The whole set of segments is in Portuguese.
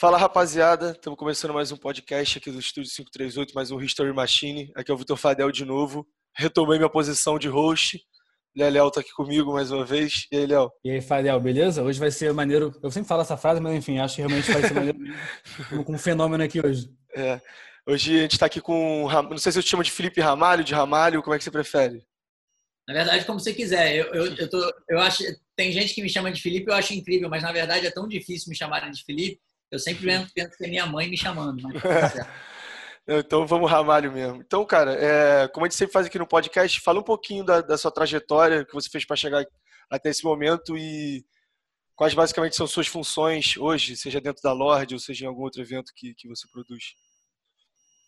Fala rapaziada, estamos começando mais um podcast aqui do Estúdio 538, mais um History Machine. Aqui é o Vitor Fadel de novo. Retomei minha posição de host. Léo tá aqui comigo mais uma vez. E aí, Léo? E aí, Fadel, beleza? Hoje vai ser maneiro. Eu sempre falo essa frase, mas enfim, acho que realmente vai ser maneiro com um fenômeno aqui hoje. É. Hoje a gente está aqui com. Não sei se eu te chamo de Felipe Ramalho, de Ramalho, como é que você prefere? Na verdade, como você quiser. Eu, eu, eu, tô, eu acho. Tem gente que me chama de Felipe, eu acho incrível, mas na verdade é tão difícil me chamarem de Felipe eu sempre penso que é minha mãe me chamando. Mas tá então vamos Ramalho mesmo. Então, cara, é, como a gente sempre faz aqui no podcast, fala um pouquinho da, da sua trajetória que você fez para chegar até esse momento e quais basicamente são suas funções hoje, seja dentro da Lorde ou seja em algum outro evento que, que você produz.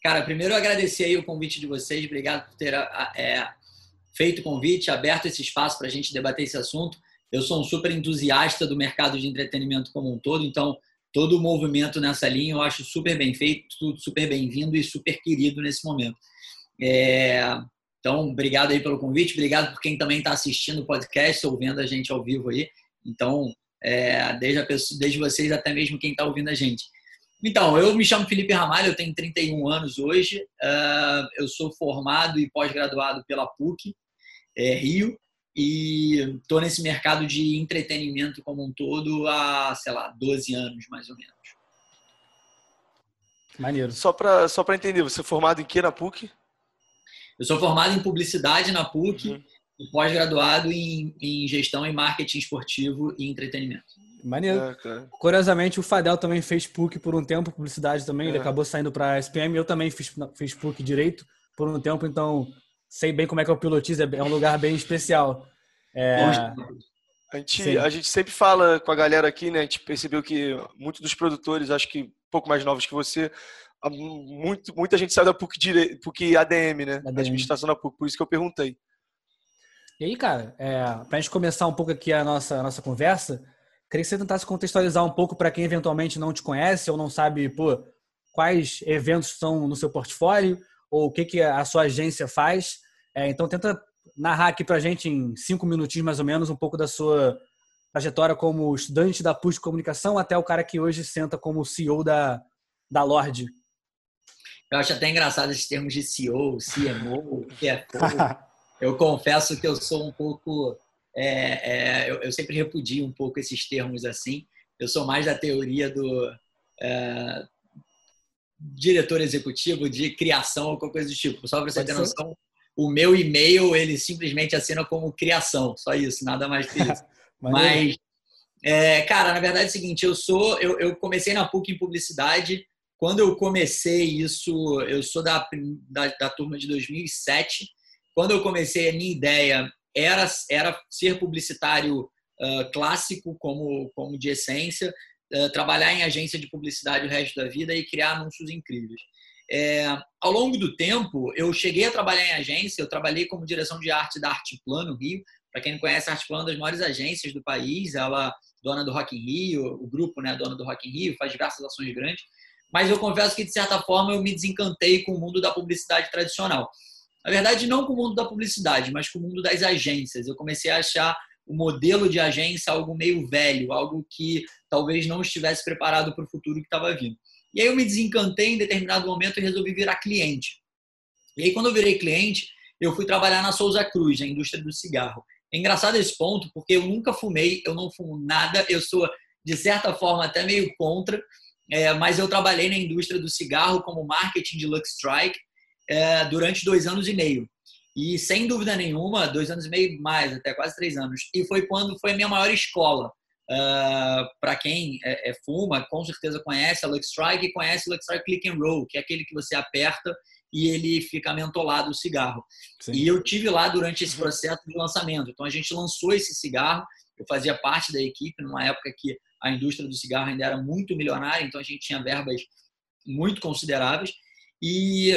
Cara, primeiro agradecer aí o convite de vocês, obrigado por ter é, feito o convite, aberto esse espaço para a gente debater esse assunto. Eu sou um super entusiasta do mercado de entretenimento como um todo, então todo o movimento nessa linha eu acho super bem feito, super bem-vindo e super querido nesse momento. É, então, obrigado aí pelo convite, obrigado por quem também está assistindo o podcast ou vendo a gente ao vivo aí. Então, é, desde, pessoa, desde vocês até mesmo quem está ouvindo a gente. Então, eu me chamo Felipe Ramalho, eu tenho 31 anos hoje, uh, eu sou formado e pós-graduado pela PUC é, Rio, e estou nesse mercado de entretenimento como um todo há, sei lá, 12 anos mais ou menos. Maneiro. Só para só entender, você é formado em que na PUC? Eu sou formado em publicidade na PUC uhum. e pós-graduado em, em gestão e marketing esportivo e entretenimento. Maneiro. É, Curiosamente, o Fadel também fez PUC por um tempo, publicidade também. É. Ele acabou saindo para a SPM. Eu também fiz, fiz PUC direito por um tempo, então sei bem como é que é o pilotismo, é um lugar bem especial. É... A gente, a gente sempre fala com a galera aqui, né? A gente percebeu que muitos dos produtores, acho que um pouco mais novos que você, muito, muita gente saiu da PUC, dire... PUC ADM, né? ADM. Administração da PUC, por isso que eu perguntei. E aí, cara, é, para a gente começar um pouco aqui a nossa, a nossa conversa, queria que você tentasse contextualizar um pouco para quem eventualmente não te conhece ou não sabe, pô, quais eventos estão no seu portfólio ou o que, que a sua agência faz. É, então, tenta narrar aqui para a gente, em cinco minutinhos mais ou menos, um pouco da sua trajetória como estudante da PUC de Comunicação até o cara que hoje senta como CEO da, da Lorde. Eu acho até engraçado esses termos de CEO, CMO, CFO. eu confesso que eu sou um pouco. É, é, eu, eu, sempre repudio um pouco esses termos assim. Eu sou mais da teoria do é, diretor executivo de criação ou qualquer coisa do tipo. Só para você ter noção, o meu e-mail ele simplesmente assina como criação, só isso, nada mais que isso. Mas, é, cara, na verdade é o seguinte, eu sou, eu, eu, comecei na PUC em publicidade. Quando eu comecei isso, eu sou da, da, da turma de 2007. Quando eu comecei, a minha ideia era, era ser publicitário uh, clássico, como, como de essência, trabalhar em agência de publicidade o resto da vida e criar anúncios incríveis. É, ao longo do tempo, eu cheguei a trabalhar em agência, eu trabalhei como direção de arte da Arte Plano Rio. Para quem não conhece, a Arte Plano é uma das maiores agências do país, ela dona do Rock in Rio, o grupo, né, dona do Rock in Rio, faz diversas ações grandes. Mas eu confesso que, de certa forma, eu me desencantei com o mundo da publicidade tradicional. Na verdade, não com o mundo da publicidade, mas com o mundo das agências. Eu comecei a achar o modelo de agência algo meio velho, algo que talvez não estivesse preparado para o futuro que estava vindo. E aí eu me desencantei em determinado momento e resolvi virar cliente. E aí quando eu virei cliente, eu fui trabalhar na Souza Cruz, na indústria do cigarro. É engraçado esse ponto, porque eu nunca fumei, eu não fumo nada, eu sou, de certa forma, até meio contra, é, mas eu trabalhei na indústria do cigarro como marketing de Lux Strike é, durante dois anos e meio. E sem dúvida nenhuma, dois anos e meio mais, até quase três anos. E foi quando foi a minha maior escola. Uh, ah, para quem é, é, fuma, com certeza conhece a Lux Strike e conhece o Lux Strike Click and Roll, que é aquele que você aperta e ele fica mentolado o cigarro. Sim. E eu tive lá durante esse processo de lançamento. Então a gente lançou esse cigarro. Eu fazia parte da equipe numa época que a indústria do cigarro ainda era muito milionária, então a gente tinha verbas muito consideráveis. E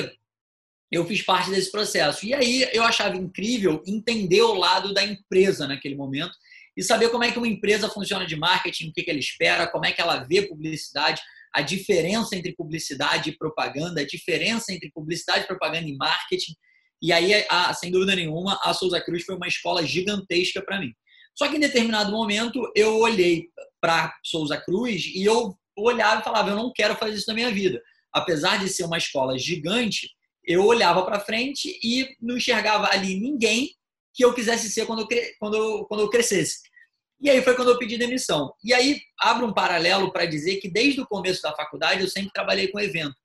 eu fiz parte desse processo. E aí eu achava incrível entender o lado da empresa naquele momento e saber como é que uma empresa funciona de marketing, o que, que ela espera, como é que ela vê publicidade, a diferença entre publicidade e propaganda, a diferença entre publicidade, propaganda e marketing. E aí, a, sem dúvida nenhuma, a Souza Cruz foi uma escola gigantesca para mim. Só que em determinado momento eu olhei para Souza Cruz e eu olhava e falava, eu não quero fazer isso na minha vida. Apesar de ser uma escola gigante, eu olhava para frente e não enxergava ali ninguém que eu quisesse ser quando eu, quando eu, quando eu crescesse. E aí foi quando eu pedi demissão. E aí abro um paralelo para dizer que desde o começo da faculdade eu sempre trabalhei com evento,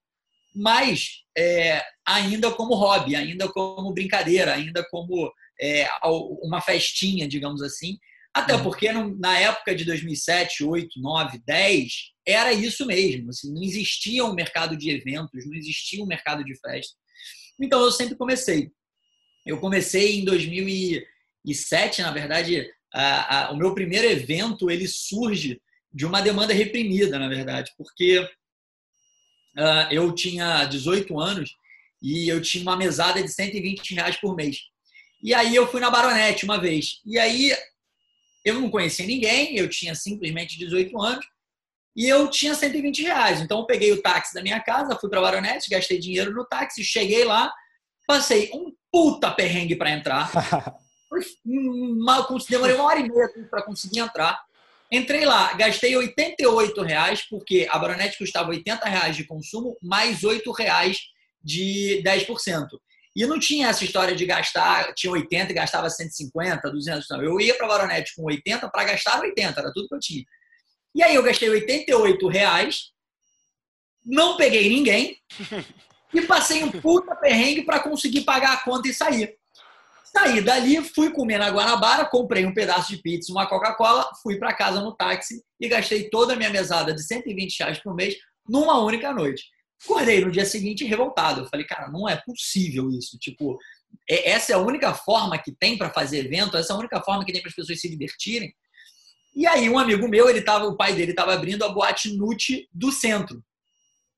mas é, ainda como hobby, ainda como brincadeira, ainda como é, uma festinha, digamos assim. Até uhum. porque na época de 2007, 8, 9, 10, era isso mesmo. Assim, não existia um mercado de eventos, não existia um mercado de festa. Então eu sempre comecei. Eu comecei em 2007, na verdade, a, a, o meu primeiro evento ele surge de uma demanda reprimida, na verdade, porque uh, eu tinha 18 anos e eu tinha uma mesada de 120 reais por mês. E aí eu fui na Baronete uma vez. E aí eu não conhecia ninguém, eu tinha simplesmente 18 anos e eu tinha 120 reais. Então eu peguei o táxi da minha casa, fui para Baronete, gastei dinheiro no táxi, cheguei lá, passei um puta perrengue para entrar. Uma, demorei uma hora e meia para conseguir entrar. Entrei lá, gastei 88 reais, porque a Baronete custava 80 reais de consumo, mais 8 reais de 10%. E não tinha essa história de gastar, tinha 80 e gastava 150, 200, não. Eu ia para a Baronete com 80 para gastar 80, era tudo que eu tinha. E aí eu gastei 88 reais, não peguei ninguém e passei um puta perrengue para conseguir pagar a conta e sair. Saí dali, fui comer na Guanabara, comprei um pedaço de pizza, uma Coca-Cola, fui para casa no táxi e gastei toda a minha mesada de 120 reais por mês numa única noite. Acordei no dia seguinte revoltado. Eu falei, cara, não é possível isso. Tipo, é, essa é a única forma que tem para fazer evento, essa é a única forma que tem para as pessoas se divertirem. E aí um amigo meu, ele tava, o pai dele estava abrindo a boate Nute do centro.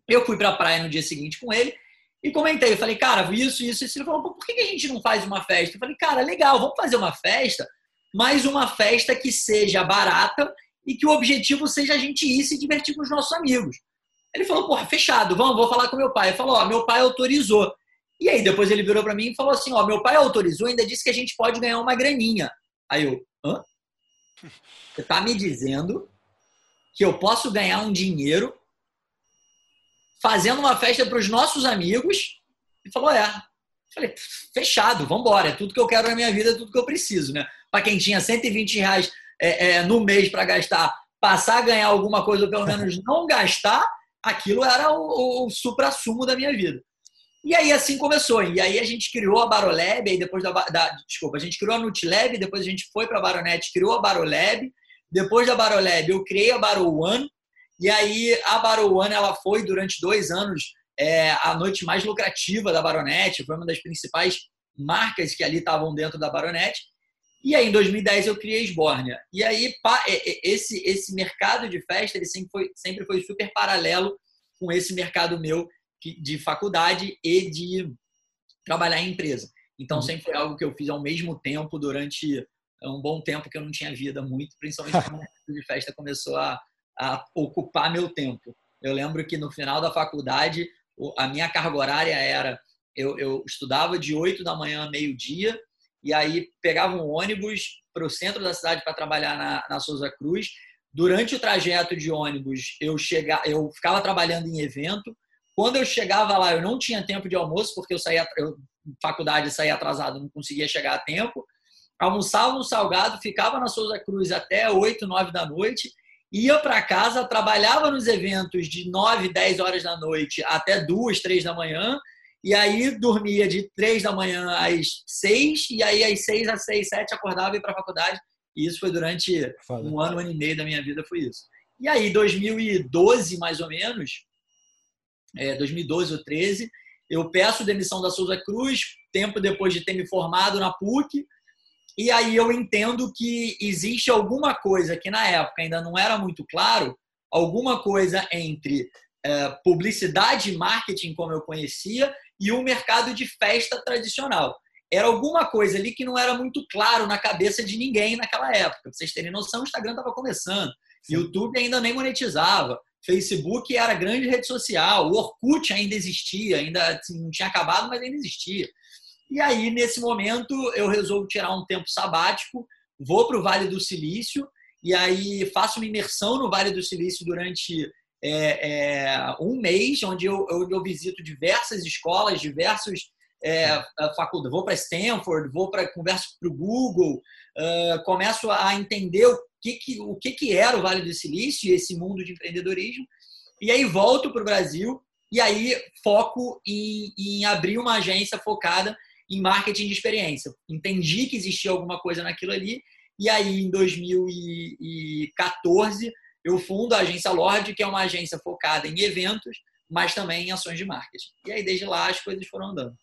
Eu fui para a praia no dia seguinte com ele e comentei, eu falei, cara, isso, isso, isso. Ele falou, por que a gente não faz uma festa? Eu falei, cara, legal, vamos fazer uma festa, mas uma festa que seja barata e que o objetivo seja a gente ir se divertir com os nossos amigos. Ele falou, porra, fechado, vamos, vou falar com meu pai. Ele falou, ó, meu pai autorizou. E aí depois ele virou para mim e falou assim, ó, meu pai autorizou, ainda disse que a gente pode ganhar uma graninha. Aí eu, hã? Você tá me dizendo que eu posso ganhar um dinheiro fazendo uma festa para os nossos amigos. E falou: é. Falei, fechado, vamos embora. É tudo que eu quero na minha vida, é tudo que eu preciso, né? Para quem tinha 120 reais é, é, no mês para gastar, passar a ganhar alguma coisa, ou pelo menos não gastar, aquilo era o, o supra-sumo da minha vida. E aí assim começou. E aí a gente criou a Barolab, aí depois da, da desculpa, a gente criou a Nutilab, depois a gente foi para a Baronet, criou a Barolab. Depois da Barolab, eu criei a Baro One, e aí a Baro One ela foi durante dois anos é, a noite mais lucrativa da Baronet, foi uma das principais marcas que ali estavam dentro da Baronet. E aí em 2010 eu criei a Esbórnia. E aí esse esse mercado de festa ele sempre foi sempre foi super paralelo com esse mercado meu de faculdade e de trabalhar em empresa. Então uhum. sempre foi algo que eu fiz ao mesmo tempo durante um bom tempo que eu não tinha vida muito, principalmente quando mercado de festa começou a a ocupar meu tempo. Eu lembro que no final da faculdade, a minha carga horária era: eu, eu estudava de 8 da manhã a meio-dia, e aí pegava um ônibus para o centro da cidade para trabalhar na, na Souza Cruz. Durante o trajeto de ônibus, eu, chegava, eu ficava trabalhando em evento. Quando eu chegava lá, eu não tinha tempo de almoço, porque eu saía, eu, faculdade saía atrasado, não conseguia chegar a tempo. Almoçava no Salgado, ficava na Souza Cruz até 8, 9 da noite ia para casa, trabalhava nos eventos de 9, 10 horas da noite até 2, 3 da manhã, e aí dormia de 3 da manhã às 6, e aí às 6 às 6, 7 acordava e ia para a faculdade. E isso foi durante Foda. um ano, um ano e meio da minha vida, foi isso. E aí, 2012, mais ou menos, é, 2012 ou 13, eu peço demissão da Souza Cruz, tempo depois de ter me formado na PUC, e aí eu entendo que existe alguma coisa que na época ainda não era muito claro, alguma coisa entre é, publicidade e marketing, como eu conhecia, e o mercado de festa tradicional. Era alguma coisa ali que não era muito claro na cabeça de ninguém naquela época. Pra vocês terem noção, o Instagram estava começando, Sim. YouTube ainda nem monetizava, Facebook era grande rede social, o Orkut ainda existia, ainda assim, não tinha acabado, mas ainda existia. E aí, nesse momento, eu resolvo tirar um tempo sabático, vou para o Vale do Silício, e aí faço uma imersão no Vale do Silício durante é, é, um mês onde eu, eu, eu, visito diversas escolas, diversos é, faculdades. Vou para Stanford, vou para converso para o Google, uh, começo a entender que, que, o que, que era o Vale do Silício e esse mundo de empreendedorismo. E aí volto para o Brasil e aí foco em, em abrir uma agência focada em marketing de experiência. Entendi que existia alguma coisa naquilo ali e aí em 2014 eu fundo a agência Lorde, que é uma agência focada em eventos, mas também em ações de marketing. E aí desde lá as coisas foram andando.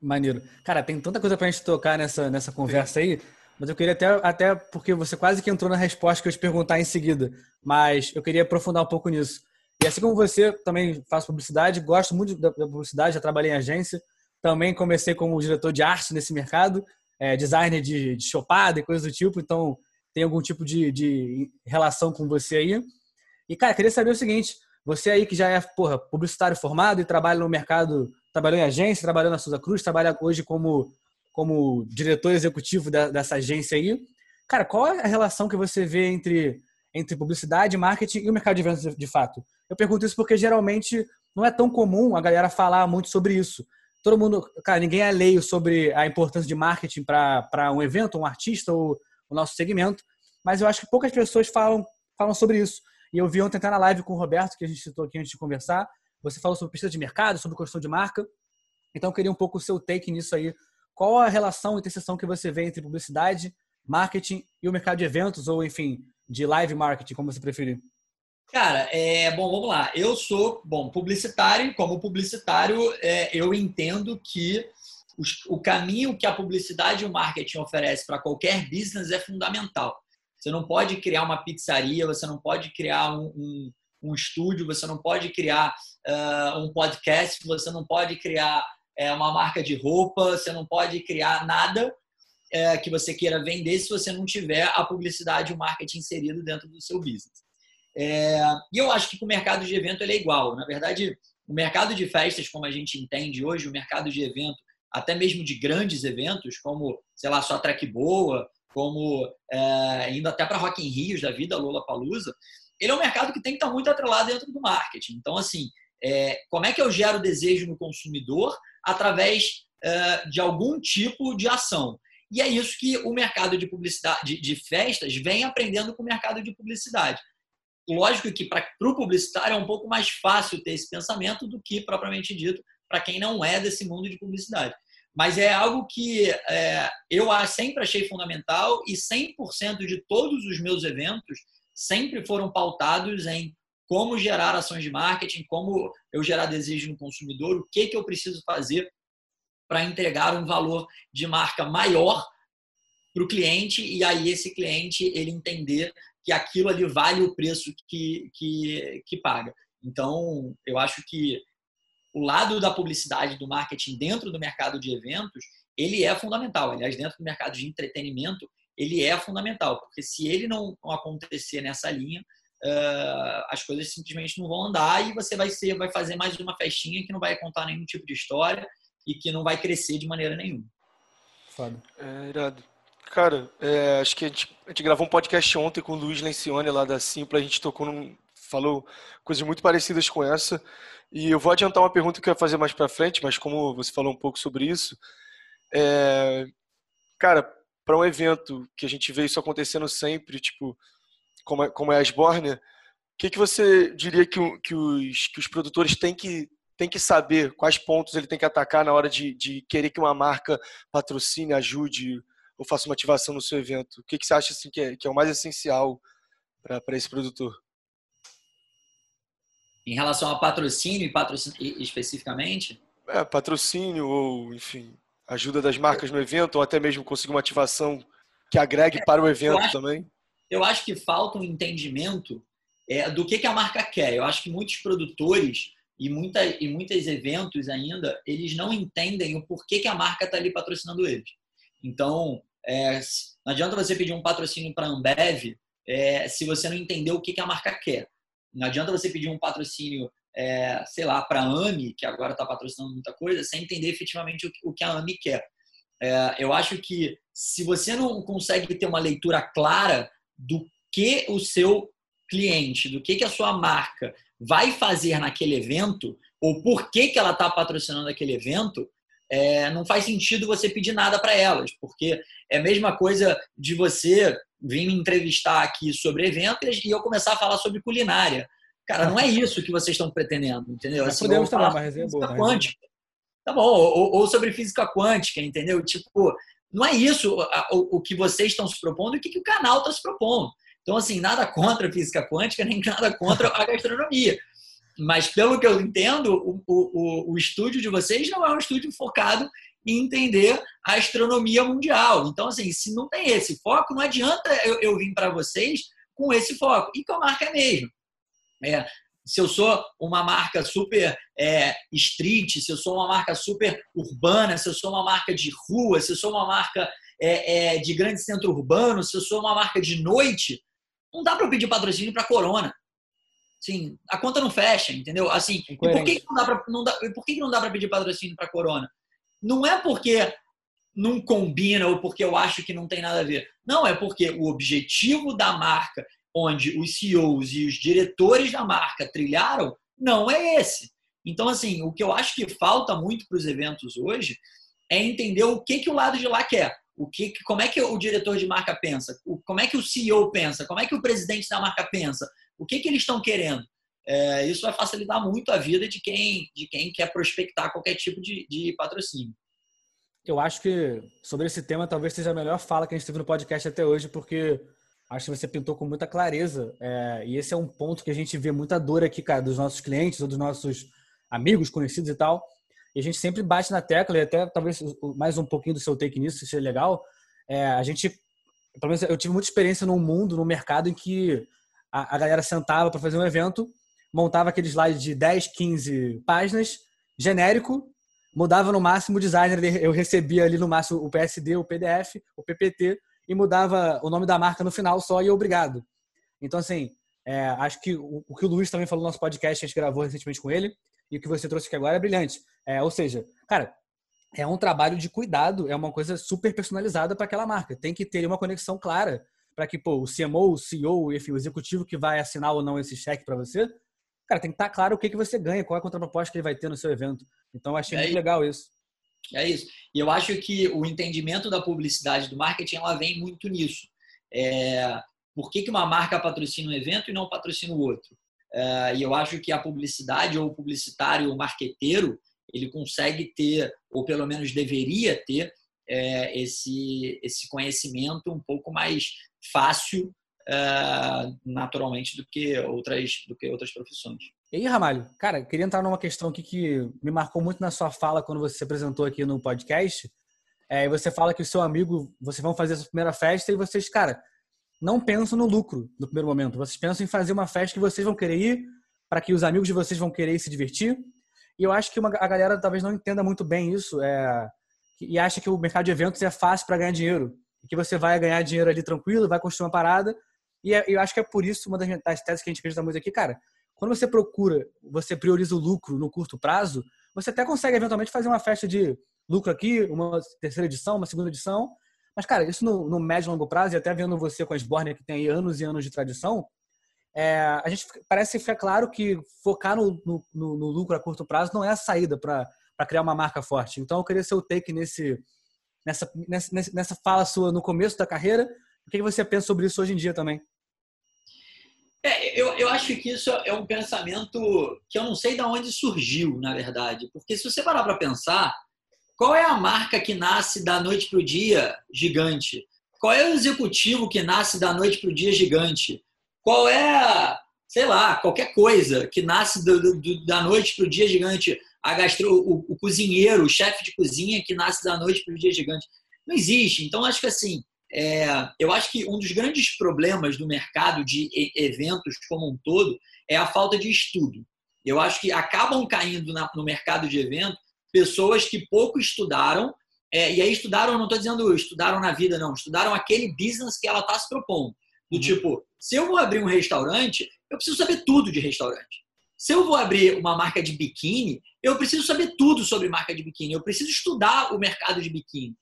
Maneiro. Cara, tem tanta coisa pra gente tocar nessa, nessa conversa aí, mas eu queria até, até porque você quase que entrou na resposta que eu te perguntar em seguida, mas eu queria aprofundar um pouco nisso. E assim como você, também faço publicidade, gosto muito da publicidade, já trabalhei em agência, também comecei como diretor de arte nesse mercado, é, designer de, de chopada e coisas do tipo, então tem algum tipo de, de relação com você aí. E, cara, queria saber o seguinte, você aí que já é, porra, publicitário formado e trabalha no mercado, trabalhou em agência, trabalhou na Souza Cruz, trabalha hoje como, como diretor executivo da, dessa agência aí. Cara, qual é a relação que você vê entre, entre publicidade, marketing e o mercado de vendas de fato? Eu pergunto isso porque geralmente não é tão comum a galera falar muito sobre isso. Todo mundo, cara, ninguém é leio sobre a importância de marketing para um evento, um artista ou o nosso segmento, mas eu acho que poucas pessoas falam, falam sobre isso. E eu vi ontem até na live com o Roberto, que a gente citou aqui antes de conversar, você falou sobre pesquisa de mercado, sobre construção de marca. Então eu queria um pouco o seu take nisso aí. Qual a relação, interseção que você vê entre publicidade, marketing e o mercado de eventos, ou enfim, de live marketing, como você preferir? Cara, é, bom, vamos lá. Eu sou, bom, publicitário, como publicitário, é, eu entendo que os, o caminho que a publicidade e o marketing oferece para qualquer business é fundamental. Você não pode criar uma pizzaria, você não pode criar um, um, um estúdio, você não pode criar uh, um podcast, você não pode criar uh, uma marca de roupa, você não pode criar nada uh, que você queira vender se você não tiver a publicidade e o marketing inserido dentro do seu business. É, e eu acho que o mercado de evento ele é igual. Na verdade, o mercado de festas, como a gente entende hoje, o mercado de evento, até mesmo de grandes eventos, como, sei lá, só Track Boa, como é, indo até para Rock in Rio da vida, Lola Palusa, ele é um mercado que tem que estar muito atrelado dentro do marketing. Então, assim, é, como é que eu gero desejo no consumidor através é, de algum tipo de ação? E é isso que o mercado de publicidade, de, de festas, vem aprendendo com o mercado de publicidade. Lógico que para o publicitário é um pouco mais fácil ter esse pensamento do que, propriamente dito, para quem não é desse mundo de publicidade. Mas é algo que é, eu sempre achei fundamental e 100% de todos os meus eventos sempre foram pautados em como gerar ações de marketing, como eu gerar desejo no consumidor, o que, que eu preciso fazer para entregar um valor de marca maior para o cliente e aí esse cliente ele entender que aquilo ali vale o preço que, que, que paga. Então, eu acho que o lado da publicidade, do marketing dentro do mercado de eventos, ele é fundamental. Aliás, dentro do mercado de entretenimento, ele é fundamental, porque se ele não acontecer nessa linha, uh, as coisas simplesmente não vão andar e você vai ser, vai fazer mais uma festinha que não vai contar nenhum tipo de história e que não vai crescer de maneira nenhuma. Foda. É, irado. Cara, é, acho que a gente, a gente, gravou um podcast ontem com o Luiz Lencioni lá da Simpla, a gente tocou num, falou coisas muito parecidas com essa. E eu vou adiantar uma pergunta que eu ia fazer mais para frente, mas como você falou um pouco sobre isso, é, cara, para um evento que a gente vê isso acontecendo sempre, tipo, como é, como é a Sborne, o que, que você diria que, que, os, que os produtores têm que, têm que saber, quais pontos ele tem que atacar na hora de, de querer que uma marca patrocine, ajude ou faça uma ativação no seu evento? O que, que você acha assim, que, é, que é o mais essencial para esse produtor? Em relação a patrocínio e patrocínio especificamente? É, patrocínio ou, enfim, ajuda das marcas no evento ou até mesmo conseguir uma ativação que agregue é, para o evento acho, também? Eu acho que falta um entendimento é, do que, que a marca quer. Eu acho que muitos produtores e, muita, e muitos eventos ainda, eles não entendem o porquê que a marca está ali patrocinando eles. Então, é, não adianta você pedir um patrocínio para a Ambev é, se você não entender o que, que a marca quer. Não adianta você pedir um patrocínio, é, sei lá, para a AMI, que agora está patrocinando muita coisa, sem entender efetivamente o, que a AMI quer. É, eu acho que se você não consegue ter uma leitura clara do que o seu cliente, do que, que a sua marca vai fazer naquele evento, ou por que, que ela está patrocinando aquele evento, é, não faz sentido você pedir nada para elas, porque é a mesma coisa de você vir me entrevistar aqui sobre eventos e eu começar a falar sobre culinária. Cara, não é isso que vocês estão pretendendo, entendeu? Assim, podemos também, uma resenha boa. Quântica. Tá bom, ou, ou, sobre física quântica, entendeu? Tipo, não é isso o, que vocês estão se propondo e o que, que o canal está se propondo. Então, assim, nada contra a física quântica, nem nada contra a gastronomia. Mas, pelo que eu entendo, o, o, o estúdio de vocês não é um estúdio focado em entender a astronomia mundial. Então, assim, se não tem esse foco, não adianta eu, eu vir para vocês com esse foco. E com a marca mesmo. É, se eu sou uma marca super é, street, se eu sou uma marca super urbana, se eu sou uma marca de rua, se eu sou uma marca é, é, de grande centro urbano, se eu sou uma marca de noite, não dá para pedir patrocínio para Corona. Sim, a conta não fecha, entendeu? Assim, e por que, que não dá para não dá, por que, que não dá para pedir patrocínio para Corona? Não é porque não combina ou porque eu acho que não tem nada a ver. Não, é porque o objetivo da marca onde os CEOs e os diretores da marca trilharam, não é esse. Então, assim, o que eu acho que falta muito para os eventos hoje é entender o que, que o lado de lá quer. O que, como é que o diretor de marca pensa? Como é que o CEO pensa? Como é que o presidente da marca pensa? O que, que eles estão querendo? É, isso vai facilitar muito a vida de quem, de quem quer prospectar qualquer tipo de, de patrocínio. Eu acho que sobre esse tema talvez seja a melhor fala que a gente teve no podcast até hoje, porque Acho que você pintou com muita clareza. É, e esse é um ponto que a gente vê muita dor aqui, cara, dos nossos clientes ou dos nossos amigos, conhecidos e tal. E a gente sempre bate na tecla, e até talvez mais um pouquinho do seu take nisso, seja legal. É, a gente, pelo menos eu tive muita experiência no mundo, no mercado, em que a, a galera sentava para fazer um evento, montava aquele slide de 10, 15 páginas, genérico, mudava no máximo o designer, eu recebia ali no máximo o PSD, o PDF, o PPT, e mudava o nome da marca no final só e obrigado. Então, assim, é, acho que o, o, que o Luiz também falou no nosso podcast, a gente gravou recentemente com ele, e o que você trouxe aqui agora é brilhante. É, ou seja, cara, é um trabalho de cuidado, é uma coisa super personalizada para aquela marca. Tem que ter uma conexão clara para que pô, o CMO, o CEO, enfim, o executivo que vai assinar ou não esse cheque para você, cara, tem que estar tá claro o que, que você ganha, qual é a contraproposta que ele vai ter no seu evento. Então, eu achei é muito legal isso. É isso. E eu acho que o entendimento da publicidade do marketing ela vem muito nisso. É, por que, que uma marca patrocina um evento e não patrocina o outro? É, e eu acho que a publicidade ou o publicitário ou marqueteiro ele consegue ter, ou pelo menos deveria ter, é, esse, esse conhecimento um pouco mais fácil, é, naturalmente, do que, outras, do que outras profissões. E aí, Ramalho, cara, queria entrar numa questão aqui que me marcou muito na sua fala quando você se apresentou aqui no podcast. É, você fala que o seu amigo, vocês vão fazer essa primeira festa e vocês, cara, não pensam no lucro no primeiro momento. Vocês pensam em fazer uma festa que vocês vão querer ir, para que os amigos de vocês vão querer se divertir. E eu acho que uma, a galera talvez não entenda muito bem isso é, e acha que o mercado de eventos é fácil para ganhar dinheiro. Que você vai ganhar dinheiro ali tranquilo, vai construir uma parada. E é, eu acho que é por isso, uma das, das teses que a gente acredita muito aqui, cara, quando você procura, você prioriza o lucro no curto prazo, você até consegue eventualmente fazer uma festa de lucro aqui, uma terceira edição, uma segunda edição. Mas, cara, isso no, no médio e longo prazo, e até vendo você com a Sborne, que tem anos e anos de tradição, é, a gente parece ficar claro que focar no, no, no, lucro a curto prazo não é a saída para criar uma marca forte. Então, eu queria seu take nesse, nessa, nessa, nessa fala sua no começo da carreira. O que você pensa sobre isso hoje em dia também? É, eu, eu acho que isso é um pensamento que eu não sei de onde surgiu, na verdade. Porque se você parar para pensar, qual é a marca que nasce da noite para o dia gigante? Qual é o executivo que nasce da noite para o dia gigante? Qual é, sei lá, qualquer coisa que nasce do, do, da noite para o dia gigante? A gastro, o, o cozinheiro, o chefe de cozinha que nasce da noite para o dia gigante. Não existe. Então, acho que assim, é, eu acho que um dos grandes problemas do mercado de eventos como um todo é a falta de estudo. Eu acho que acabam caindo na, no mercado de eventos pessoas que pouco estudaram, é, e aí estudaram, não estou dizendo estudaram na vida, não, estudaram aquele business que ela está se propondo. Do uhum. tipo, se eu vou abrir um restaurante, eu preciso saber tudo de restaurante. Se eu vou abrir uma marca de biquíni, eu preciso saber tudo sobre marca de biquíni. Eu preciso estudar o mercado de biquíni.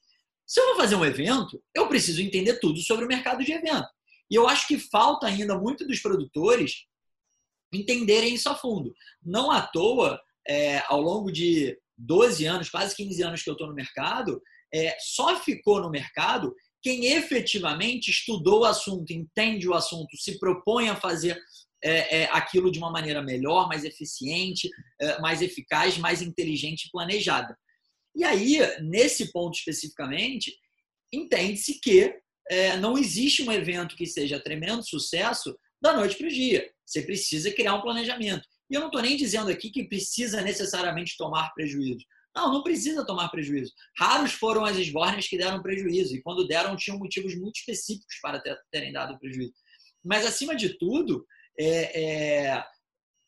Se eu vou fazer um evento, eu preciso entender tudo sobre o mercado de evento. E eu acho que falta ainda muito dos produtores entenderem isso a fundo. Não à toa, é, ao longo de 12 anos, quase 15 anos que eu estou no mercado, é, só ficou no mercado quem efetivamente estudou o assunto, entende o assunto, se propõe a fazer é, é, aquilo de uma maneira melhor, mais eficiente, é, mais eficaz, mais inteligente e planejada. E aí, nesse ponto especificamente, entende-se que é, não existe um evento que seja tremendo sucesso da noite para o dia. Você precisa criar um planejamento. E eu não estou nem dizendo aqui que precisa necessariamente tomar prejuízo. Não, não precisa tomar prejuízo. Raros foram as esbórnias que deram prejuízo. E quando deram, tinham motivos muito específicos para terem dado prejuízo. Mas, acima de tudo, é, é,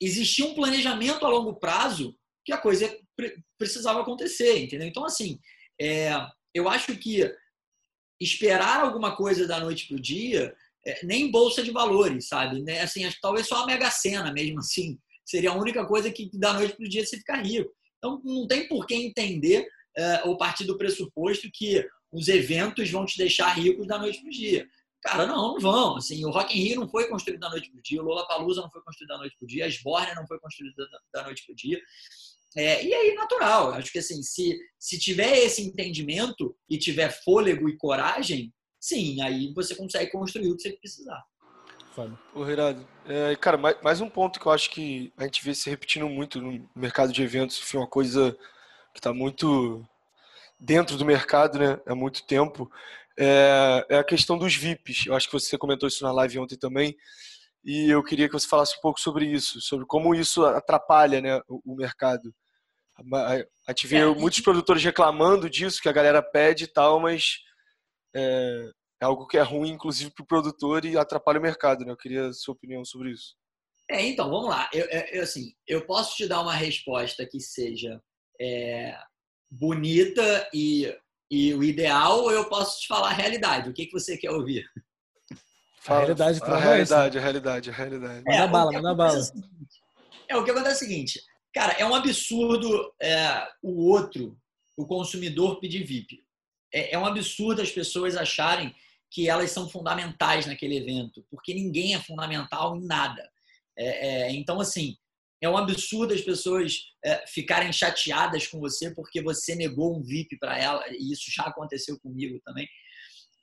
existia um planejamento a longo prazo que a coisa precisava acontecer, entendeu? Então, assim, é, eu acho que esperar alguma coisa da noite para o dia, é, nem bolsa de valores, sabe? Né? Assim, talvez só a Mega Sena mesmo assim, seria a única coisa que da noite para o dia você ficar rico. Então, não tem por que entender é, ou partir do pressuposto que os eventos vão te deixar ricos da noite para o dia. Cara, não, não vão. Assim, o Rock in Rio não foi construído da noite para o dia, o Lollapalooza não foi construído da noite para o dia, a Sbornia não foi construída da noite para o dia. É, e aí, natural. Acho que assim, se, se tiver esse entendimento e tiver fôlego e coragem, sim, aí você consegue construir o que você precisar. Ô, Renato, é, cara, mais, mais, um ponto que eu acho que a gente vê se repetindo muito no mercado de eventos, enfim, uma coisa que está muito dentro do mercado, né, há muito tempo, é, é, a questão dos VIPs. Eu acho que você comentou isso na live ontem também, e eu queria que você falasse um pouco sobre isso, sobre como isso atrapalha né, o, o mercado. A, gente vê é, muitos produtores reclamando disso, que a galera pede e tal, mas é, é algo que é ruim, inclusive, para o produtor e atrapalha o mercado. Né? Eu queria a sua opinião sobre isso. É, então, vamos lá. Eu, eu, assim, eu posso te dar uma resposta que seja é, bonita e, e o ideal, ou eu posso te falar a realidade. O que, que você quer ouvir? a realidade a realidade, a realidade, a realidade. É, manda bala, manda bala. É, é, o que acontece é o seguinte, cara, é um absurdo é, o outro, o consumidor pedir VIP. É, é um absurdo as pessoas acharem que elas são fundamentais naquele evento, porque ninguém é fundamental em nada. É, é, então, assim, é um absurdo as pessoas é, ficarem chateadas com você porque você negou um VIP para ela, e isso já aconteceu comigo também.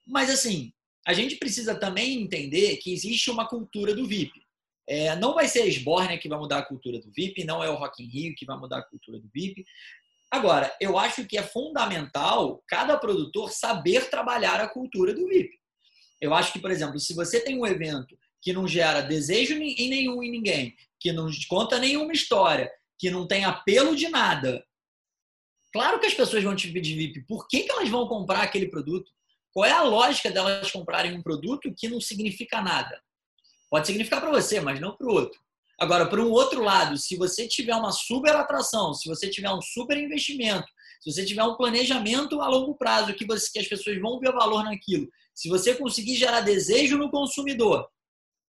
Mas, assim, a gente precisa também entender que existe uma cultura do VIP. É, não vai ser a Sborne que vai mudar a cultura do VIP, não é o Rock in Rio que vai mudar a cultura do VIP. Agora, eu acho que é fundamental cada produtor saber trabalhar a cultura do VIP. Eu acho que, por exemplo, se você tem um evento que não gera desejo em nenhum em ninguém, que não conta nenhuma história, que não tem apelo de nada, claro que as pessoas vão te pedir VIP. Por que, que elas vão comprar aquele produto? Qual é a lógica delas comprarem um produto que não significa nada? Pode significar para você, mas não para o outro. Agora, para um outro lado, se você tiver uma super atração, se você tiver um super investimento, se você tiver um planejamento a longo prazo que, você, que as pessoas vão ver valor naquilo, se você conseguir gerar desejo no consumidor,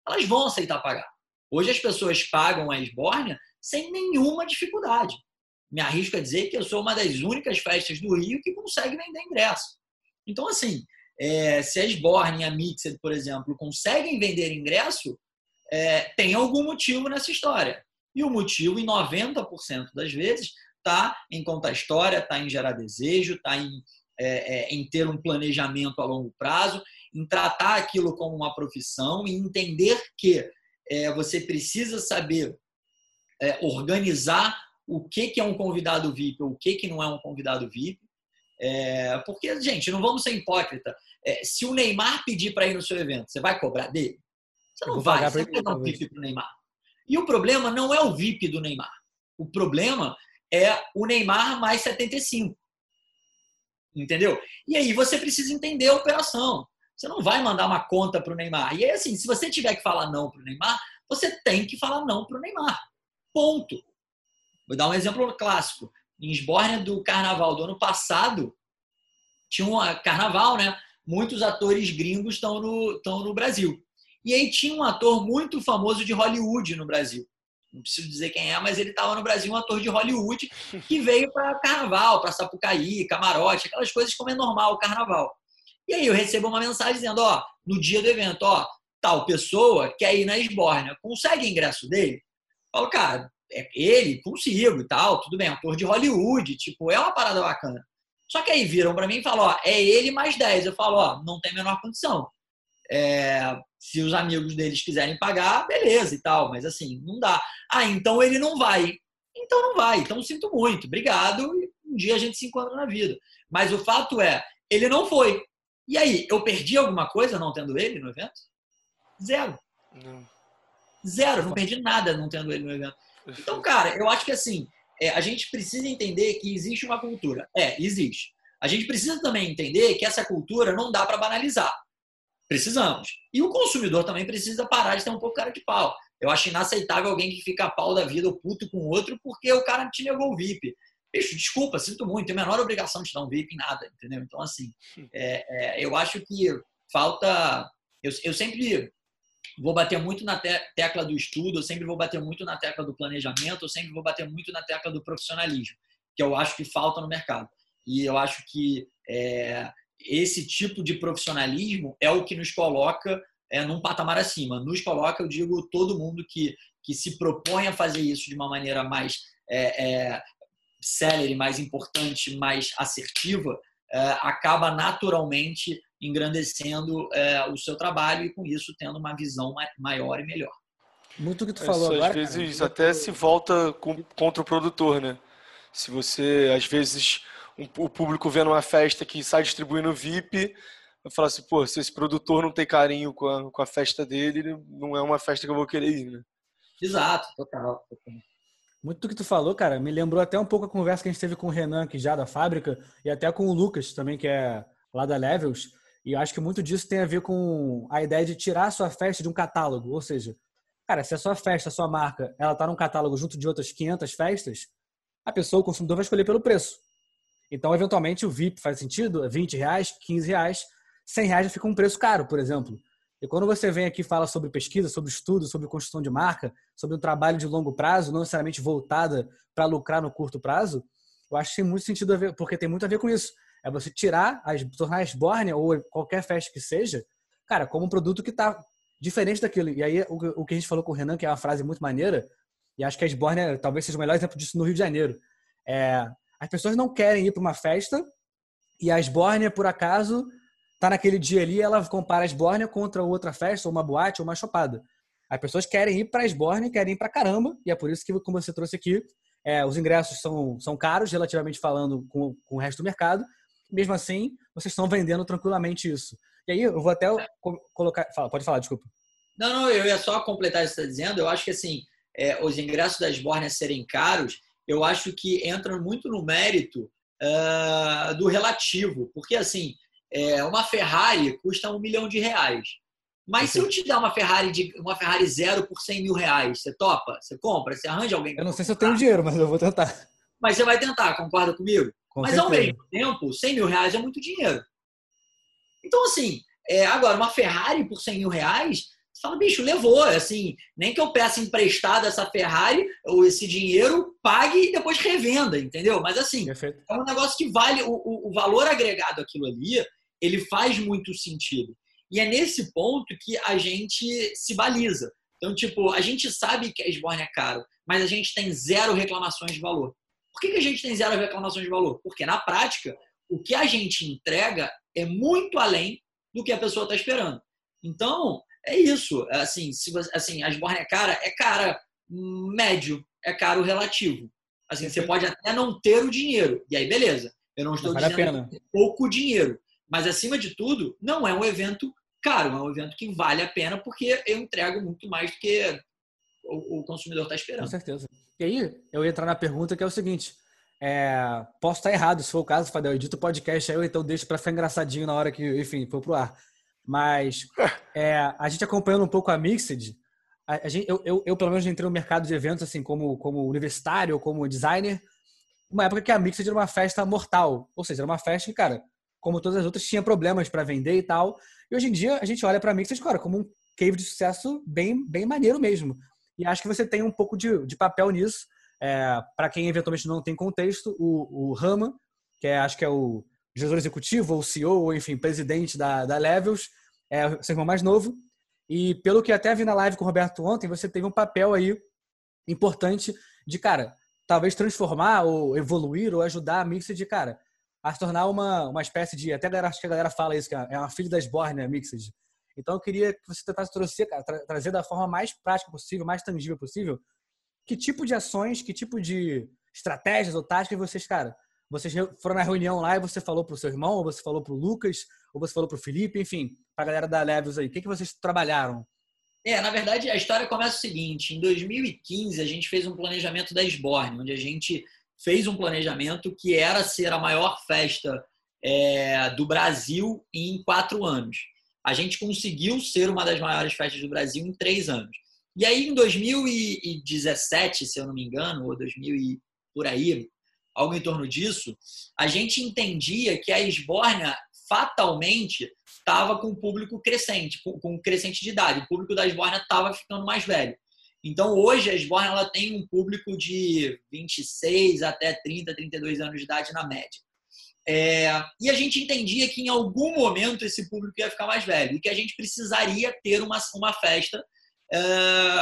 elas vão aceitar pagar. Hoje as pessoas pagam a esbórnia sem nenhuma dificuldade. Me arrisco a dizer que eu sou uma das únicas festas do Rio que consegue vender ingresso. Então, assim, é, se a Sborn e a Mixed, por exemplo, conseguem vender ingresso, é, tem algum motivo nessa história. E o motivo, em 90% das vezes, está em contar história, está em gerar desejo, está em, é, é, em ter um planejamento a longo prazo, em tratar aquilo como uma profissão e entender que é, você precisa saber é, organizar o que, que é um convidado VIP ou o que, que não é um convidado VIP, é, porque, gente, não vamos ser hipócrita. É, se o Neymar pedir para ir no seu evento, você vai cobrar dele? Você não vai, você vai dar um VIP para o Neymar. E o problema não é o VIP do Neymar. O problema é o Neymar mais 75. Entendeu? E aí você precisa entender a operação. Você não vai mandar uma conta para o Neymar. E aí, assim, se você tiver que falar não para o Neymar, você tem que falar não para o Neymar. Ponto. Vou dar um exemplo clássico em Esbórnia do carnaval do ano passado, tinha um carnaval, né? Muitos atores gringos estão no, estão no Brasil. E aí tinha um ator muito famoso de Hollywood no Brasil. Não preciso dizer quem é, mas ele estava no Brasil, um ator de Hollywood que veio para carnaval, para Sapucaí, camarote, aquelas coisas como é normal o carnaval. E aí eu recebo uma mensagem dizendo, ó, no dia do evento, ó, tal pessoa quer ir na Esbórnia, consegue ingresso dele? falo, cara, é ele, consigo e tal, tudo bem, ator de Hollywood, tipo, é uma parada bacana. Só que aí viram para mim e falam, ó, é ele mais 10. Eu falo, ó, não tem a menor condição. É, se os amigos deles quiserem pagar, beleza e tal, mas assim, não dá. Ah, então ele não vai. Então não vai. Então sinto muito, obrigado. Um dia a gente se encontra na vida. Mas o fato é, ele não foi. E aí, eu perdi alguma coisa não tendo ele no evento? Zero. Não. Zero, não perdi nada não tendo ele no evento. Então, cara, eu acho que assim, é, a gente precisa entender que existe uma cultura. É, existe. A gente precisa também entender que essa cultura não dá para banalizar. Precisamos. E o consumidor também precisa parar de ter um pouco cara de pau. Eu acho inaceitável alguém que fica a pau da vida ou puto com o outro porque o cara te negou o VIP. Bicho, desculpa, sinto muito, tem a menor obrigação de dar um VIP em nada, entendeu? Então, assim, é, é, eu acho que falta. Eu, eu sempre vou bater muito na tecla do estudo, eu sempre vou bater muito na tecla do planejamento, eu sempre vou bater muito na tecla do profissionalismo, que eu acho que falta no mercado. E eu acho que é, esse tipo de profissionalismo é o que nos coloca é, num patamar acima. Nos coloca, eu digo, todo mundo que, que se propõe a fazer isso de uma maneira mais é, é, célere, mais importante, mais assertiva, é, acaba naturalmente engrandecendo é, o seu trabalho e com isso tendo uma visão maior e melhor. Muito o que tu falou agora. Às vezes cara, até se volta com, contra o produtor, né? Se você, às vezes, um, o público vendo uma festa que sai distribuindo VIP, vai falar assim, pô, se esse produtor não tem carinho com a, com a festa dele, não é uma festa que eu vou querer ir, né? Exato, total. total. Muito do que tu falou, cara, me lembrou até um pouco a conversa que a gente teve com o Renan aqui já da fábrica e até com o Lucas também, que é lá da Levels, e eu acho que muito disso tem a ver com a ideia de tirar a sua festa de um catálogo. Ou seja, cara, se a sua festa, a sua marca, ela tá num catálogo junto de outras 500 festas, a pessoa, o consumidor, vai escolher pelo preço. Então, eventualmente, o VIP faz sentido, 20 reais, 15 reais, 100 reais já fica um preço caro, por exemplo. E quando você vem aqui e fala sobre pesquisa, sobre estudo, sobre construção de marca, sobre um trabalho de longo prazo, não necessariamente voltada para lucrar no curto prazo, eu acho que tem muito sentido a ver, porque tem muito a ver com isso. É você tirar, as, tornar a Sborne ou qualquer festa que seja, cara, como um produto que está diferente daquilo. E aí, o, o, que a gente falou com o Renan, que é uma frase muito maneira, e acho que a Sborne talvez seja o melhor exemplo disso no Rio de Janeiro. É, as pessoas não querem ir para uma festa e a Sborne, por acaso, tá naquele dia ali, ela compara a Sborne contra outra festa, ou uma boate, ou uma chopada. As pessoas querem ir para a Sborne, querem ir para caramba, e é por isso que, como você trouxe aqui, é, os ingressos são, são caros, relativamente falando, com, com o resto do mercado, mesmo assim, vocês estão vendendo tranquilamente isso. E aí, eu vou até colocar. Fala, pode falar, desculpa. Não, não, eu ia só completar isso que você está dizendo. Eu acho que assim, é, os ingressos das Bornes serem caros, eu acho que entra muito no mérito uh, do relativo. Porque, assim, é, uma Ferrari custa um milhão de reais. Mas se eu te dar uma Ferrari de uma Ferrari zero por 100 mil reais, você topa? Você compra? Você arranja alguém? Eu não sei se eu tenho dinheiro, mas eu vou tentar. Mas você vai tentar, concorda comigo? Com Mas, certeza. ao mesmo tempo, 100 mil reais é muito dinheiro. Então, assim, é, agora, uma Ferrari por 100 mil reais, você fala, bicho, levou. Assim, nem que eu peça emprestado essa Ferrari, ou esse dinheiro, pague e depois revenda, entendeu? Mas, assim, Perfeito. é um negócio que vale, o, o, o valor agregado aquilo ali, ele faz muito sentido. E é nesse ponto que a gente se baliza. Então, tipo, a gente sabe que a Esborne é caro, mas a gente tem zero reclamações de valor. Por que, que a gente tem zero reclamações de valor? Porque na prática, o que a gente entrega é muito além do que a pessoa está esperando. Então, é isso. Assim, se você, assim, a é cara, é cara médio, é caro relativo. Assim, você pode até não ter o dinheiro. E aí, beleza. Eu não estou vale dizendo que pouco dinheiro. Mas, acima de tudo, não é um evento caro. É um evento que vale a pena porque eu entrego muito mais do que o, consumidor está esperando. Com certeza. E aí, eu ia entrar na pergunta que é o seguinte. É, posso estar errado, se for o caso, Fadel, edito o podcast aí, ou então deixo para ficar engraçadinho na hora que, enfim, for pro ar. Mas é, a gente acompanhando um pouco a Mixed, a, a gente, eu, eu, eu, pelo menos entrei no mercado de eventos assim como, como universitário ou como designer, uma época que a Mixed era uma festa mortal. Ou seja, era uma festa que, cara, como todas as outras, tinha problemas para vender e tal. E hoje em dia a gente olha para a Mixed, cara, como um cave de sucesso bem, bem maneiro mesmo. E acho que você tem um pouco de, de papel nisso. É, para quem eventualmente não tem contexto, o, o Rama, que é, acho que é o gestor executivo, ou CEO, ou enfim, presidente da, da Levels, é seu irmão mais novo. E pelo que até vi na live com o Roberto ontem, você teve um papel aí importante de, cara, talvez transformar ou evoluir ou ajudar a Mixed cara, a se tornar uma, uma espécie de. Até galera, acho que a galera fala isso, que é uma filha das Born, né, Mixed. Então eu queria que você tentasse trazer, tra trazer da forma mais prática possível, mais tangível possível, que tipo de ações, que tipo de estratégias ou táticas vocês, cara, vocês foram na reunião lá e você falou pro seu irmão, ou você falou pro Lucas, ou você falou pro Felipe, enfim, pra galera da Levels aí. O que, que vocês trabalharam? É, na verdade, a história começa o seguinte: em 2015, a gente fez um planejamento da Sborn, onde a gente fez um planejamento que era ser a maior festa é, do Brasil em quatro anos. A gente conseguiu ser uma das maiores festas do Brasil em três anos. E aí, em 2017, se eu não me engano, ou 2000 e por aí, algo em torno disso, a gente entendia que a Esbórnia fatalmente estava com um público crescente, com crescente de idade. O público da Esbórnia estava ficando mais velho. Então, hoje, a Esbórnia ela tem um público de 26 até 30, 32 anos de idade na média. É, e a gente entendia que em algum momento esse público ia ficar mais velho e que a gente precisaria ter uma, uma festa,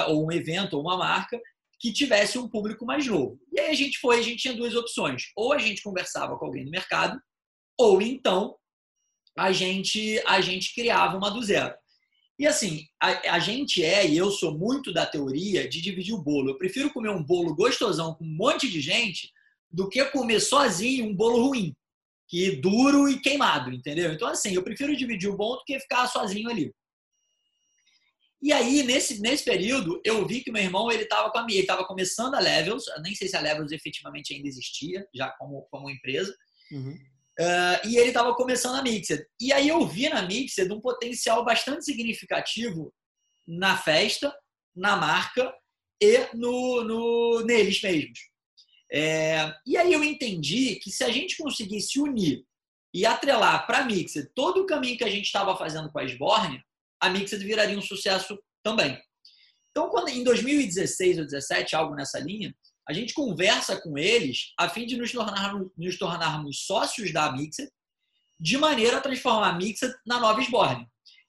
ou um evento, ou uma marca que tivesse um público mais novo. E aí a gente foi, a gente tinha duas opções. Ou a gente conversava com alguém no mercado, ou então a gente, a gente criava uma do zero. E assim, a, a, gente é, e eu sou muito da teoria de dividir o bolo. Eu prefiro comer um bolo gostosão com um monte de gente do que comer sozinho um bolo ruim, que duro e queimado, entendeu? Então, assim, eu prefiro dividir o bom do que ficar sozinho ali. E aí, nesse, nesse período, eu vi que meu irmão ele estava com a minha, ele estava começando a Levels, nem sei se a Levels efetivamente ainda existia, já como, como empresa. Uhum. Uh, e ele estava começando a Mixed. E aí eu vi na Mixed um potencial bastante significativo na festa, na marca e no, no neles mesmos. É, e aí eu entendi que se a gente conseguisse unir e atrelar para a Mixed todo o caminho que a gente estava fazendo com a Sborne, a Mixed viraria um sucesso também. Então, quando, em 2016 ou 2017, algo nessa linha, a gente conversa com eles a fim de nos, nos tornarmos sócios da Mixer, de maneira a transformar a Mixer na nova Sborne.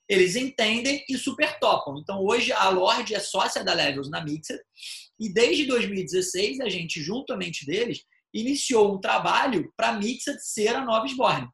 Eles entendem e super topam. Então, hoje, a Lorde é sócia da Levels na Mixer, e desde 2016, a gente, juntamente deles, iniciou um trabalho para a Mixer ser a nova Sborne.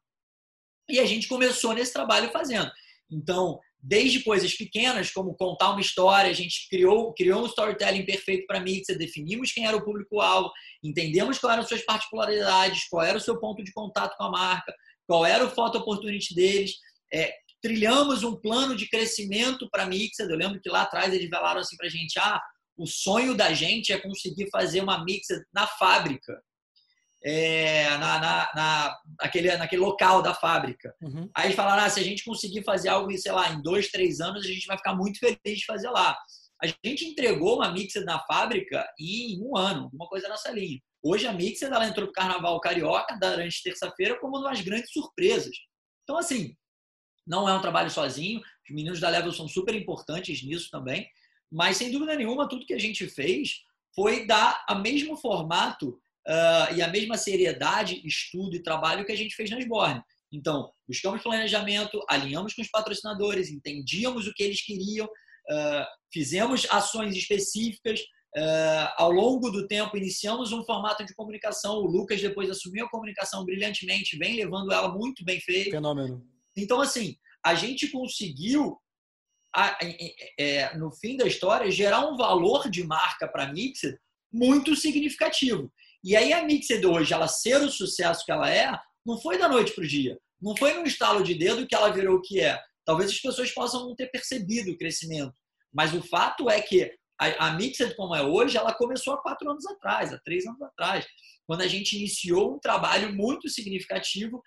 E a gente começou nesse trabalho fazendo. Então, desde coisas pequenas, como contar uma história, a gente criou, criou um storytelling perfeito para Mixer, definimos quem era o público-alvo, entendemos quais eram suas particularidades, qual era o seu ponto de contato com a marca, qual era o foto opportunity deles, é, trilhamos um plano de crescimento para a Mixer. Eu lembro que lá atrás eles falaram assim para a gente: ah, o sonho da gente é conseguir fazer uma Mixer na fábrica é, na, na, na, naquele, naquele local da fábrica. Uhum. Aí eles falaram, ah, se a gente conseguir fazer algo, sei lá, em dois, três anos, a gente vai ficar muito feliz de fazer lá. A gente entregou uma Mixer na fábrica em um ano, uma coisa nessa linha. Hoje a Mixer ela entrou para o Carnaval Carioca durante terça-feira como uma das grandes surpresas. Então, assim, não é um trabalho sozinho. Os meninos da Level são super importantes nisso também. Mas, sem dúvida nenhuma, tudo que a gente fez foi dar o mesmo formato uh, e a mesma seriedade, estudo e trabalho que a gente fez na Sborne. Então, buscamos planejamento, alinhamos com os patrocinadores, entendíamos o que eles queriam, uh, fizemos ações específicas. Uh, ao longo do tempo, iniciamos um formato de comunicação. O Lucas depois assumiu a comunicação brilhantemente, vem levando ela muito bem feita. Fenômeno. Então, assim, a gente conseguiu, é, no fim da história, gerar um valor de marca para a Mixer muito significativo. E aí a Mixed hoje, ela ser o sucesso que ela é, não foi da noite para o dia. Não foi num estalo de dedo que ela virou o que é. Talvez as pessoas possam não ter percebido o crescimento. Mas o fato é que a, a Mixed como é hoje, ela começou há quatro anos atrás, há três anos atrás, quando a gente iniciou um trabalho muito significativo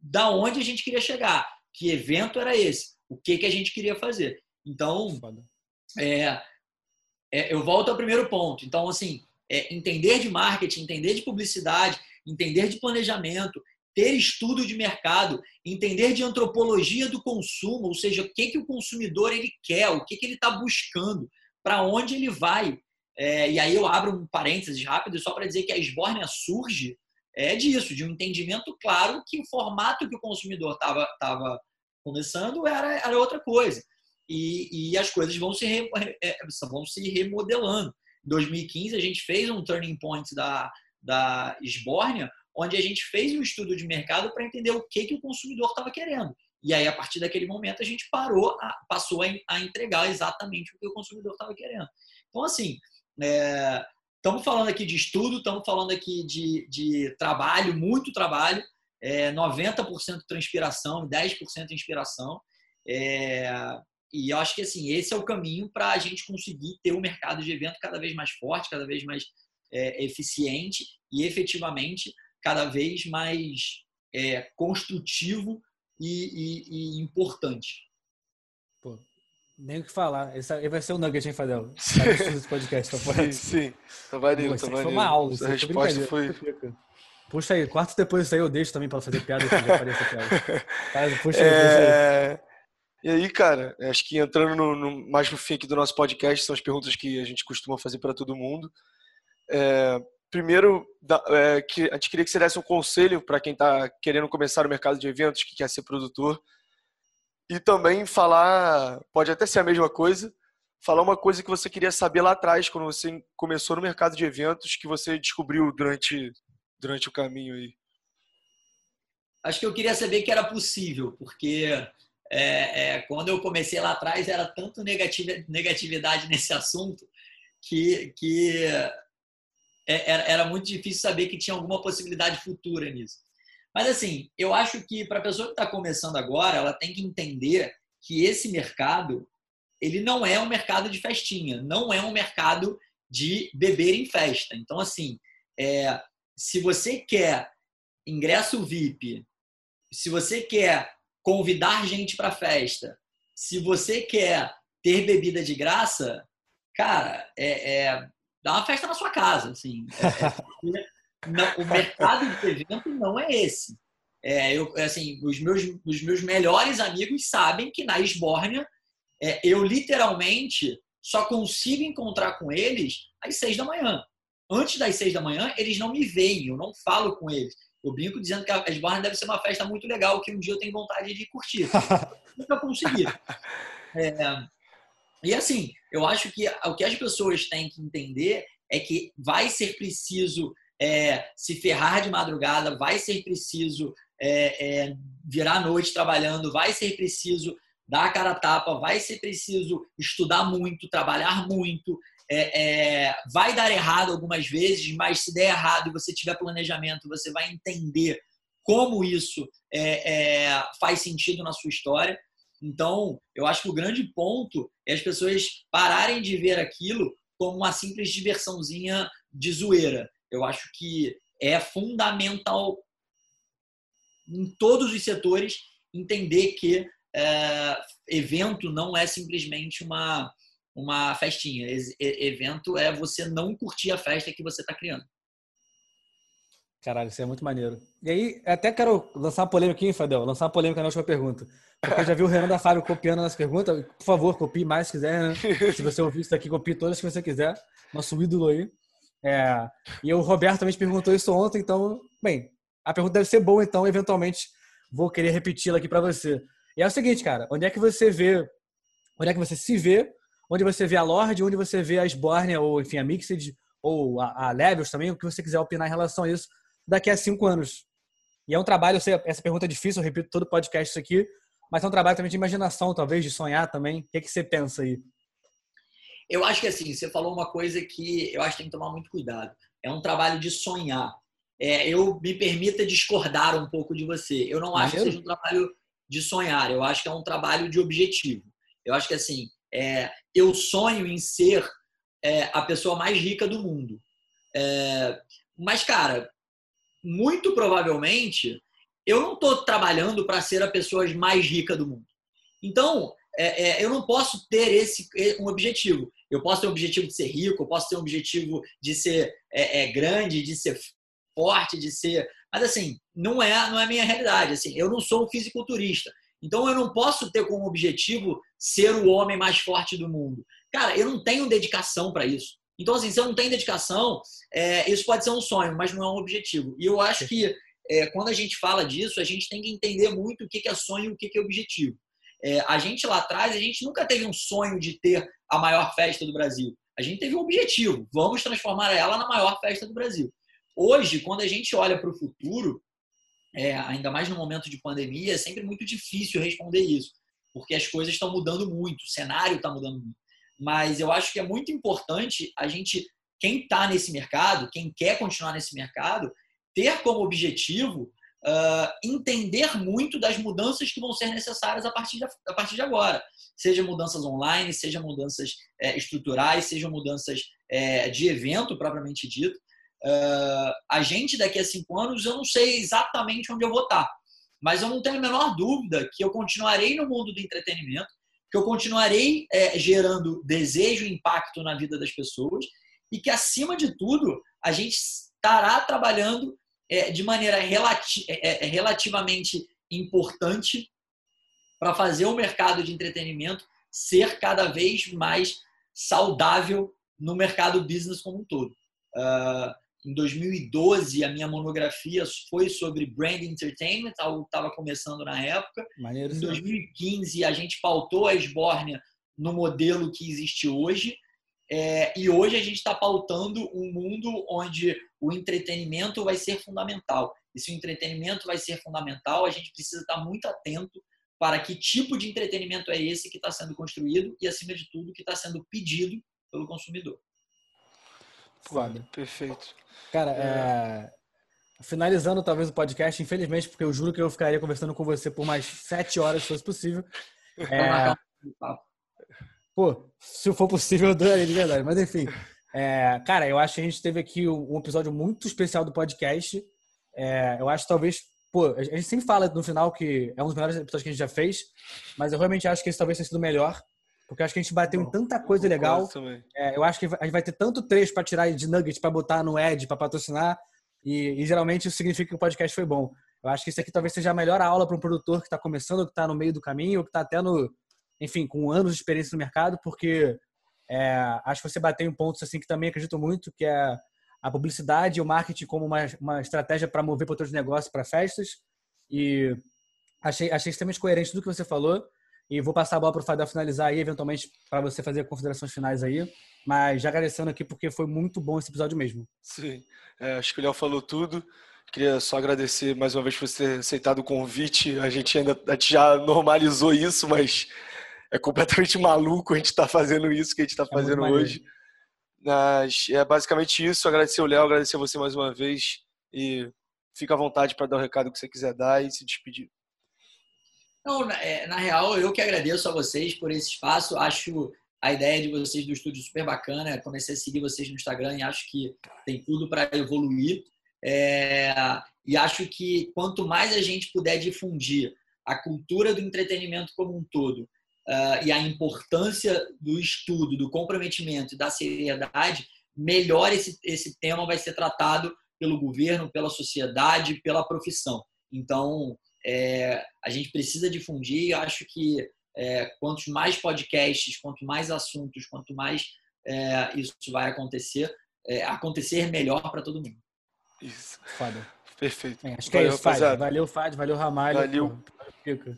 da onde a gente queria chegar. Que evento era esse? O que, que a gente queria fazer? Então, é, é, eu volto ao primeiro ponto. Então, assim, é, entender de marketing, entender de publicidade, entender de planejamento, ter estudo de mercado, entender de antropologia do consumo, ou seja, o que, que o consumidor ele quer, o que, que ele está buscando, para onde ele vai. É, e aí eu abro um parênteses rápido só para dizer que a esbórnia surge é disso, de um entendimento claro que o formato que o consumidor estava tava começando era, era outra coisa. E, e as coisas vão se, re, é, vão se remodelando. Em 2015, a gente fez um turning point da, da Sbornia, onde a gente fez um estudo de mercado para entender o que, que o consumidor estava querendo. E aí, a partir daquele momento, a gente parou, a, passou a, a, entregar exatamente o que o consumidor estava querendo. Então, assim, estamos é, falando aqui de estudo, estamos falando aqui de, de trabalho, muito trabalho, é, 90% transpiração, 10% inspiração. É, e eu acho que assim, esse é o caminho para a gente conseguir ter um mercado de evento cada vez mais forte, cada vez mais é, eficiente e efetivamente cada vez mais é, construtivo e, e, e, importante. Pô, nem o que falar. Esse vai ser o nugget, hein, Fadel? Esse podcast, tá sim, sim. Tá maneiro, tá maneiro. Foi uma aula. A resposta foi... Puxa aí, quarto depois disso aí eu deixo também para fazer piada. piada. puxa aí, é... aí. E aí, cara, acho que entrando no, no, mais no fim aqui do nosso podcast, são as perguntas que a gente costuma fazer para todo mundo. É, primeiro, é, que, a gente queria que você desse um conselho para quem está querendo começar no mercado de eventos, que quer ser produtor. E também falar, pode até ser a mesma coisa, falar uma coisa que você queria saber lá atrás, quando você começou no mercado de eventos, que você descobriu durante, durante o caminho aí. Acho que eu queria saber que era possível, porque é, é, quando eu comecei lá atrás, era tanto negatividade nesse assunto que, que é, era, era muito difícil saber que tinha alguma possibilidade futura nisso. Mas, assim, eu acho que para a pessoa que está começando agora, ela tem que entender que esse mercado ele não é um mercado de festinha, não é um mercado de beber em festa. Então, assim, é, se você quer ingresso VIP, se você quer convidar gente para festa, se você quer ter bebida de graça, cara, é, é dá uma festa na sua casa, assim. É, é não, o mercado de evento não é esse. É, eu, assim, os meus, os meus melhores amigos sabem que na Esbórnia é, eu literalmente só consigo encontrar com eles às seis da manhã. Antes das seis da manhã, eles não me veem, eu não falo com eles. Eu brinco dizendo que a Esbarra deve ser uma festa muito legal, que um dia eu tenho vontade de curtir. Nunca consegui. É, e assim, eu acho que o que as pessoas têm que entender é que vai ser preciso é, se ferrar de madrugada, vai ser preciso é, é, virar a noite trabalhando, vai ser preciso dar a cara a tapa, vai ser preciso estudar muito, trabalhar muito, é, é, vai dar errado algumas vezes, mas se der errado e você tiver planejamento, você vai entender como isso é, é, faz sentido na sua história. Então, eu acho que o grande ponto é as pessoas pararem de ver aquilo como uma simples diversãozinha de zoeira. Eu acho que é fundamental em todos os setores entender que é, evento não é simplesmente uma uma festinha. evento é você não curtir a festa que você está criando. Caralho, isso é muito maneiro. E aí, até quero lançar uma polêmica aqui, Fadel, lançar uma polêmica na última pergunta. Porque eu já vi o Renan da Fábio copiando as perguntas. Por favor, copie mais se quiser, né? Se você ouvir isso aqui, copie todas que você quiser. Nosso ídolo aí. É... E o Roberto também te perguntou isso ontem, então, bem, a pergunta deve ser boa, então, eventualmente, vou querer repeti-la aqui para você. E é o seguinte, cara, onde é que você vê, onde é que você se vê onde você vê a Lorde, onde você vê a Sbornia, ou enfim, a Mixed, ou a, a Levels também, o que você quiser opinar em relação a isso daqui a cinco anos. E é um trabalho, eu sei, essa pergunta é difícil, eu repito todo podcast isso aqui, mas é um trabalho também de imaginação, talvez, de sonhar também. O que, é que você pensa aí? Eu acho que assim, você falou uma coisa que eu acho que tem que tomar muito cuidado. É um trabalho de sonhar. É, eu me permita discordar um pouco de você. Eu não acho que seja um trabalho de sonhar, eu acho que é um trabalho de objetivo. Eu acho que assim, é, eu sonho em ser é, a pessoa mais rica do mundo. É, mas, cara, muito provavelmente eu não estou trabalhando para ser a pessoa mais rica do mundo. Então, é, é, eu não posso ter esse um objetivo. Eu posso ter um objetivo de ser rico, eu posso ter um objetivo de ser é, grande, de ser forte, de ser. Mas assim, não é, não é a minha realidade. Assim, eu não sou um fisiculturista. Então eu não posso ter como objetivo ser o homem mais forte do mundo. Cara, eu não tenho dedicação para isso. Então, assim, se eu não tenho dedicação, é, isso pode ser um sonho, mas não é um objetivo. E eu acho que é, quando a gente fala disso, a gente tem que entender muito o que é sonho e o que é objetivo. É, a gente lá atrás, a gente nunca teve um sonho de ter a maior festa do Brasil. A gente teve um objetivo: vamos transformar ela na maior festa do Brasil. Hoje, quando a gente olha para o futuro, é, ainda mais no momento de pandemia, é sempre muito difícil responder isso, porque as coisas estão mudando muito, o cenário está mudando muito. Mas eu acho que é muito importante a gente, quem está nesse mercado, quem quer continuar nesse mercado, ter como objetivo uh, entender muito das mudanças que vão ser necessárias a partir de, a partir de agora. Seja mudanças online, seja mudanças é, estruturais, sejam mudanças é, de evento propriamente dito. Uh, a gente daqui a cinco anos, eu não sei exatamente onde eu vou estar, mas eu não tenho a menor dúvida que eu continuarei no mundo do entretenimento, que eu continuarei é, gerando desejo e impacto na vida das pessoas e que, acima de tudo, a gente estará trabalhando é, de maneira relati é, é, relativamente importante para fazer o mercado de entretenimento ser cada vez mais saudável no mercado business como um todo. Uh, em 2012, a minha monografia foi sobre brand entertainment, algo estava começando na época. Maneiro, em 2015, a gente pautou a Esbórnia no modelo que existe hoje. É, e hoje a gente está pautando um mundo onde o entretenimento vai ser fundamental. E se o entretenimento vai ser fundamental, a gente precisa estar muito atento para que tipo de entretenimento é esse que está sendo construído e, acima de tudo, que está sendo pedido pelo consumidor. Foda. Perfeito. Cara, é... É... finalizando talvez o podcast, infelizmente, porque eu juro que eu ficaria conversando com você por mais sete horas, se fosse possível. É... Pô, se for possível, eu daria de verdade. Mas enfim, é... cara, eu acho que a gente teve aqui um episódio muito especial do podcast. É... Eu acho que talvez pô, a gente sempre fala no final que é um dos melhores episódios que a gente já fez, mas eu realmente acho que esse talvez tenha sido o melhor. Porque acho que a gente bateu em tanta coisa legal. É, eu acho que a gente vai ter tanto trecho para tirar de nuggets para botar no Ed, para patrocinar. E, e, geralmente isso significa que o podcast foi bom. Eu acho que isso aqui talvez seja a melhor aula para um produtor que está começando, que está no meio do caminho, ou que está até no, enfim, com anos de experiência no mercado, porque é, acho que você bateu em pontos assim que também acredito muito, que é a publicidade e o marketing como uma, uma estratégia para mover para outros negócios, para festas. E achei, achei extremamente coerente tudo que você falou. E vou passar a bola para o Fadel finalizar aí, eventualmente, para você fazer considerações finais aí. Mas já agradecendo aqui, porque foi muito bom esse episódio mesmo. Sim, é, acho que o Léo falou tudo. Queria só agradecer mais uma vez por você ter aceitado o convite. A gente ainda a gente já normalizou isso, mas é completamente maluco a gente estar tá fazendo isso que a gente está é fazendo hoje. Mas é basicamente isso. Agradecer o Léo, agradecer você mais uma vez. E fica à vontade para dar o recado que você quiser dar e se despedir. Não, na, é, na, real, eu que agradeço a vocês por esse espaço. Acho a ideia de vocês do estúdio super bacana. Comecei a seguir vocês no Instagram e acho que tem tudo para evoluir. É, e acho que quanto mais a gente puder difundir a cultura do entretenimento como um todo uh, e a importância do estudo, do comprometimento e da seriedade, melhor esse, esse tema vai ser tratado pelo governo, pela sociedade, pela profissão. Então, é, a gente precisa difundir. Acho que é, quantos mais podcasts, quanto mais assuntos, quanto mais é, isso vai acontecer, é, acontecer melhor para todo mundo. Isso. Foda. Perfeito. acho que é valeu, é isso, Fad. Valeu, Fad. Valeu, Ramalho. Valeu. Pô,